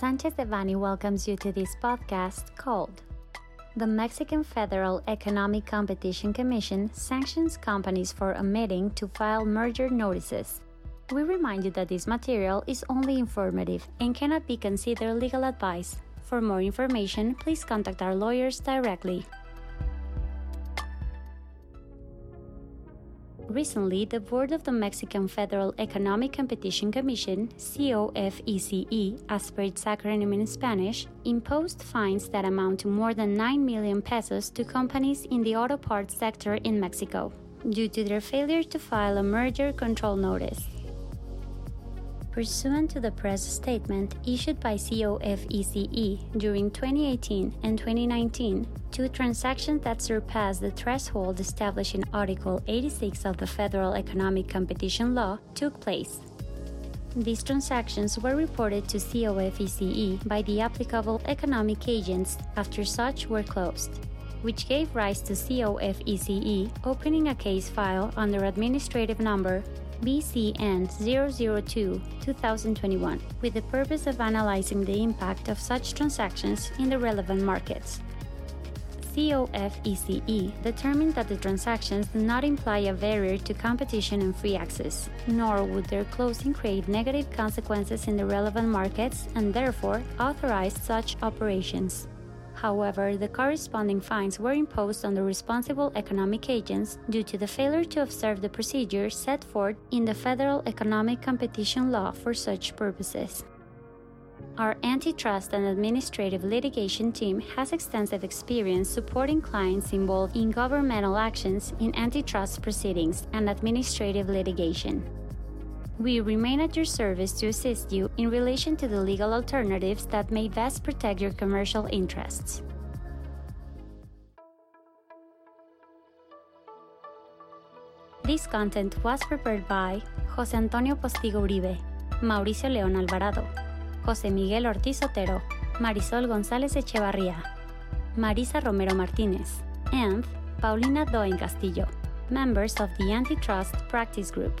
Sanchez Devanny welcomes you to this podcast called The Mexican Federal Economic Competition Commission sanctions companies for omitting to file merger notices. We remind you that this material is only informative and cannot be considered legal advice. For more information, please contact our lawyers directly. Recently, the board of the Mexican Federal Economic Competition Commission, COFECE, as per its acronym in Spanish, imposed fines that amount to more than 9 million pesos to companies in the auto parts sector in Mexico due to their failure to file a merger control notice. Pursuant to the press statement issued by COFECE during 2018 and 2019, two transactions that surpassed the threshold established in Article 86 of the Federal Economic Competition Law took place. These transactions were reported to COFECE by the applicable economic agents after such were closed, which gave rise to COFECE opening a case file under administrative number BCN 002 2021 with the purpose of analyzing the impact of such transactions in the relevant markets. COFECE determined that the transactions do not imply a barrier to competition and free access, nor would their closing create negative consequences in the relevant markets and therefore authorized such operations. However, the corresponding fines were imposed on the responsible economic agents due to the failure to observe the procedures set forth in the Federal Economic Competition Law for such purposes. Our antitrust and administrative litigation team has extensive experience supporting clients involved in governmental actions in antitrust proceedings and administrative litigation. We remain at your service to assist you in relation to the legal alternatives that may best protect your commercial interests. This content was prepared by José Antonio Postigo Uribe, Mauricio León Alvarado, José Miguel Ortiz Otero, Marisol González Echevarría, Marisa Romero Martínez, and Paulina Doen Castillo, members of the Antitrust Practice Group.